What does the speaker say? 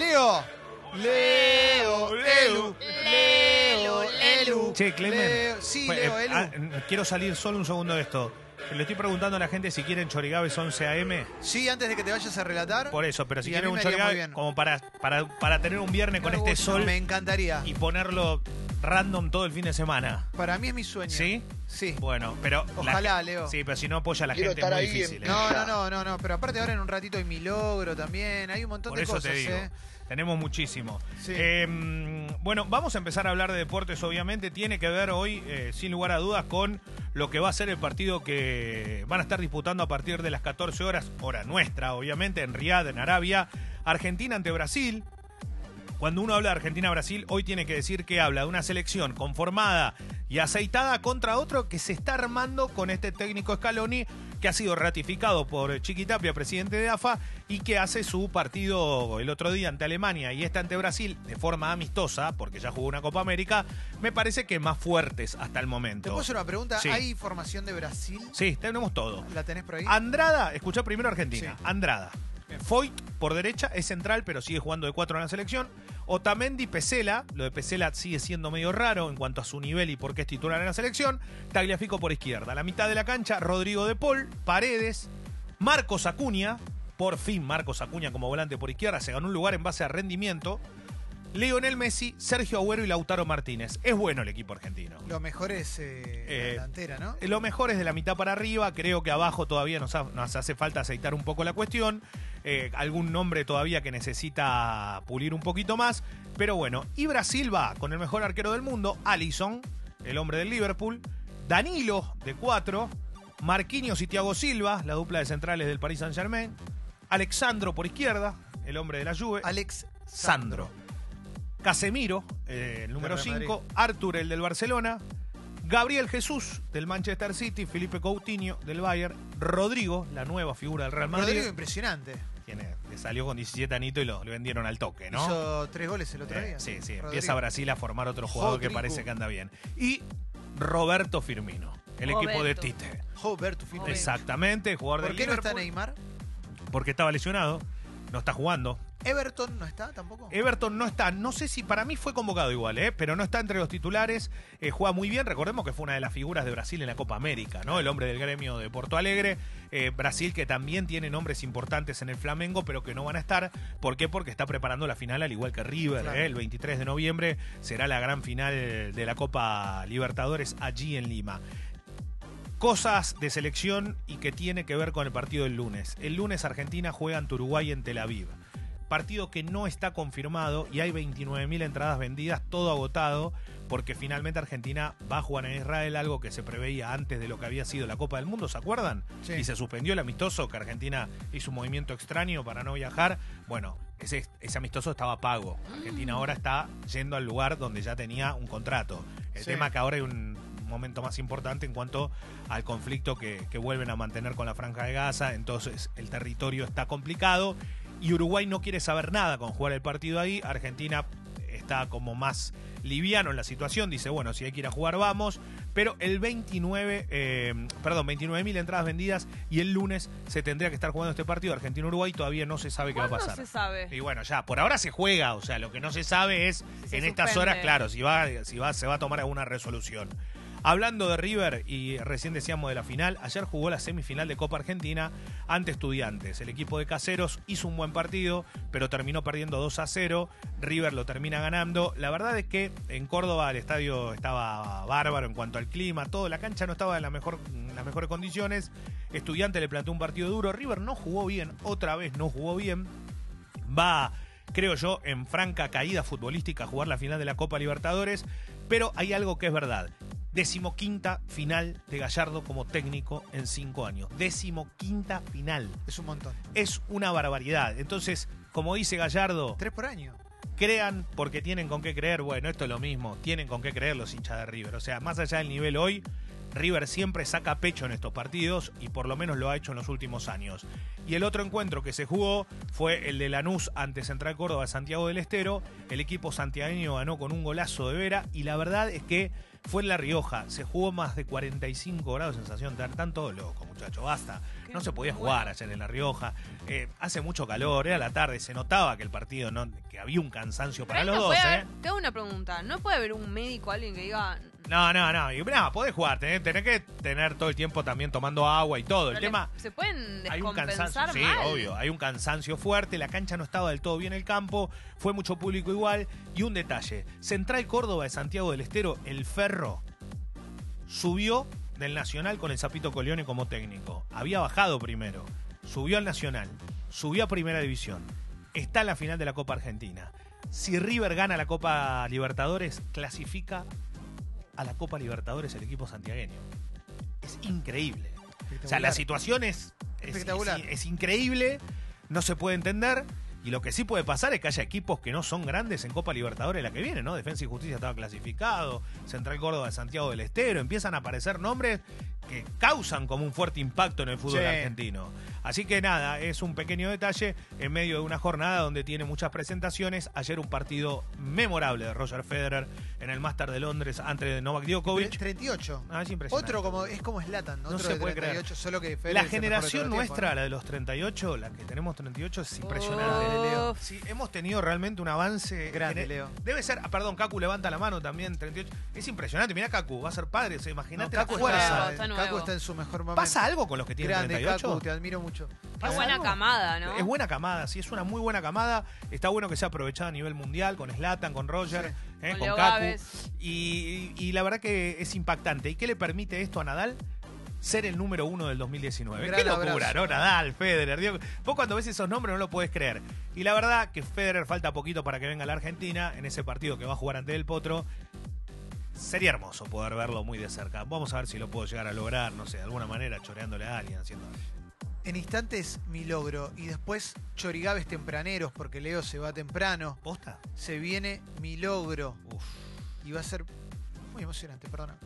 Leo. Leo, Elu, Leo, Elu. Che, Clemen. Leo- Sí, Pues, Leo, eh, Elu. ah, quiero salir solo un segundo de esto. Le estoy preguntando a la gente si quieren Chorigaves 11 AM. Sí, antes de que te vayas a relatar. Por eso, pero si Y a quieren mí un me haría muy Chorigaves bien. como para, para, para tener un viernes con este gusta, sol Me encantaría. y ponerlo random todo el fin de semana. Para mí es mi sueño. ¿Sí? Sí. Bueno, pero. Ojalá, Leo. Sí, pero si no apoya a la Quiero gente es muy ahí difícil. en- ¿eh? No, no, no, no, no. Pero aparte ahora en un ratito hay mi logro también. Hay un montón Por de eso cosas, te digo. ¿eh? Tenemos muchísimo. Sí. Eh, bueno, vamos a empezar a hablar de deportes, obviamente. Tiene que ver hoy, eh, sin lugar a dudas, con lo que va a ser el partido que van a estar disputando a partir de las 14 horas, hora nuestra, obviamente, en Riyadh, en Arabia. Argentina ante Brasil. Cuando uno habla de Argentina-Brasil, hoy tiene que decir que habla de una selección conformada y aceitada contra otro que se está armando con este técnico Scaloni, que ha sido ratificado por Chiquitapia, presidente de AFA, y que hace su partido el otro día ante Alemania y este ante Brasil de forma amistosa, porque ya jugó una Copa América, me parece que más fuertes hasta el ¿Te momento. puedo hacer una pregunta? Sí. ¿Hay formación de Brasil? Sí, tenemos todo. ¿La tenés por ahí? Andrada, escuchá primero Argentina. Sí. Andrada. Foyt por derecha es central, pero sigue jugando de cuatro en la selección. Otamendi, Pesela. Lo de Pesela sigue siendo medio raro en cuanto a su nivel y por qué es titular en la selección. Tagliafico por izquierda. La mitad de la cancha, Rodrigo de Paul, Paredes, Marcos Acuña. Por fin, Marcos Acuña como volante por izquierda. Se ganó un lugar en base a rendimiento. Lionel Messi, Sergio Agüero y Lautaro Martínez. Es bueno el equipo argentino. Lo mejor es eh, Eh, la delantera, ¿no? Lo mejor es de la mitad para arriba. Creo que abajo todavía nos, ha- nos hace falta aceitar un poco la cuestión. Eh, algún nombre todavía que necesita pulir un poquito más. Pero bueno, y Brasil va con el mejor arquero del mundo, Allison, el hombre del Liverpool. Danilo, de 4. Marquinhos y Thiago Silva, la dupla de centrales del Paris Saint-Germain. Alexandro por izquierda, el hombre de la Juve. Alex Sandro. Casemiro, eh, el número Del Real 5. Artur, el del Barcelona. Gabriel Jesús, del Manchester City. Felipe Coutinho, del Bayern. Rodrigo, la nueva figura del Real Madrid. Rodrigo impresionante. Quien, le salió con 17 anitos y lo, lo vendieron al toque, ¿no? Hizo tres goles el otro Eh, día. sí, sí. Rodrigo. Empieza Brasil a formar otro jugador que parece que anda bien. Y Roberto Firmino, el equipo de. Tite. Roberto Firmino. Exactamente, jugador ¿Por del qué no está Neymar? Porque estaba lesionado, no está jugando. Everton no está tampoco. Everton no está, no sé si para mí fue convocado igual, ¿eh? pero no está entre los titulares, eh, juega muy bien, recordemos que fue una de las figuras de Brasil en la Copa América, ¿no? El hombre del gremio de Porto Alegre, eh, Brasil que también tiene nombres importantes en el Flamengo, pero que no van a estar, ¿por qué? Porque está preparando la final al igual que River, Claro. ¿eh? el 23 de noviembre será la gran final de la Copa Libertadores allí en Lima cosas de selección y que tiene que ver con el partido del lunes. El lunes Argentina juega ante Uruguay en Tel Aviv. Partido que no está confirmado y hay 29.000 entradas vendidas, todo agotado, porque finalmente Argentina va a jugar en Israel, algo que se preveía antes de lo que había sido la Copa del Mundo, ¿se acuerdan? Sí. Y se suspendió el amistoso, que Argentina hizo un movimiento extraño para no viajar. Bueno, ese, ese amistoso estaba pago. Argentina ahora está yendo al lugar donde ya tenía un contrato. El Sí. tema que ahora hay un momento más importante en cuanto al conflicto que, que vuelven a mantener con la franja de Gaza, entonces el territorio está complicado y Uruguay no quiere saber nada con jugar el partido ahí, Argentina está como más liviano en la situación, dice, bueno, si hay que ir a jugar, vamos, pero el 29, eh, perdón, 29 mil entradas vendidas y el lunes se tendría que estar jugando este partido Argentina-Uruguay, todavía no se sabe qué va a ¿Cuándo pasar. se sabe? Y bueno, ya, por ahora se juega, o sea, lo que no se sabe es Si en estas suspende. horas, claro, si va, si va, se va a tomar alguna resolución. Hablando de River, y recién decíamos de la final, ayer jugó la semifinal de Copa Argentina ante Estudiantes. El equipo de Caseros hizo un buen partido, pero terminó perdiendo 2 a 0. River lo termina ganando. La verdad es que en Córdoba el estadio estaba bárbaro en cuanto al clima, todo, la cancha no estaba en, mejor, las mejores condiciones. Estudiante le planteó un partido duro. River no jugó bien, otra vez no jugó bien. Va creo yo, en franca caída futbolística a jugar la final de la Copa Libertadores, pero hay algo que es verdad. Decimoquinta final de Gallardo como técnico en cinco años. Decimoquinta final. Es un montón. Es una barbaridad. Entonces, como dice Gallardo, Tres por año. crean porque tienen con qué creer. Bueno, esto es lo mismo. Tienen con qué creer los hinchas de River. O sea, más allá del nivel hoy, River siempre saca pecho en estos partidos y por lo menos lo ha hecho en los últimos años. Y el otro encuentro que se jugó fue el de Lanús ante Central Córdoba Santiago del Estero. El equipo santiagueño ganó con un golazo de Vera y la verdad es que fue en La Rioja. Se jugó más de 45 grados de sensación. Están todos locos, muchachos. Basta. No se podía jugar ayer en La Rioja. Eh, hace mucho calor, era la tarde, se notaba que el partido no, que había un cansancio para Pero los no dos, ¿eh? Te hago una pregunta. ¿No puede haber un médico, alguien que diga. No, no, no. Y, nada, podés jugar, tenés, tenés que tener todo el tiempo también tomando agua y todo. El no tema. ¿Se pueden Hay un cansancio, sí, obvio, hay un cansancio fuerte, la cancha no estaba del todo bien el campo, fue mucho público igual. Y un detalle, Central Córdoba de Santiago del Estero, el Ferro, subió del Nacional con el Zapito Coleone como técnico. Había bajado primero, subió al Nacional, subió a Primera División, está en la final de la Copa Argentina. Si River gana la Copa Libertadores, clasifica a la Copa Libertadores el equipo santiagueño. Es increíble. O sea, la situación es, es- Espectacular. es- es increíble, no se puede entender. Y lo que sí puede pasar es que haya equipos que no son grandes en Copa Libertadores la que viene, ¿no? Defensa y Justicia estaba clasificado, Central Córdoba de Santiago del Estero, empiezan a aparecer nombres que causan como un fuerte impacto en el fútbol Sí. argentino. Así que nada, es un pequeño detalle en medio de una jornada donde tiene muchas presentaciones. Ayer un partido memorable de Roger Federer en el Master de Londres ante de Novak Djokovic. 38. Ah, es impresionante. Otro como es como Slatan, No otro se de puede creer. 38, solo que Federer La generación tiempo, nuestra, ¿no? la de los 38, la que tenemos 38, es impresionante. Uf. Leo. Sí, hemos tenido realmente un avance. Grande, el- Leo. Debe ser, ah, perdón, Kaku levanta la mano también, 38. Es impresionante, mira Kaku, va a ser padre, o sea, No, imagínate la fuerza. nuevo, está, está Kaku nuevo. está en su mejor momento. ¿Pasa algo con los que tienen Grande, 38? Kaku, te admiro mucho. ¿Pasa buena algo? camada, ¿no? Es buena camada, sí, es una muy buena camada. Está bueno que sea aprovechada a nivel mundial con Slatan, con Roger, Sí. eh, Con con. Gávez. Y, y la verdad que es impactante. ¿Y qué le permite esto a Nadal? Ser el número uno del 2019. Gran qué locura, abrazo. ¿no? Nadal, Federer. Digo, vos cuando ves esos nombres no lo podés creer. Y la verdad que Federer falta poquito para que venga a la Argentina en ese partido que va a jugar ante el Potro. Sería hermoso poder verlo muy de cerca. Vamos a ver si lo puedo llegar a lograr, no sé, de alguna manera, choreándole a alguien, haciendo. En instantes mi logro y después chorigaves tempraneros porque Leo se va temprano. ¿Posta? Se viene mi logro Uf. y va a ser muy emocionante, perdona.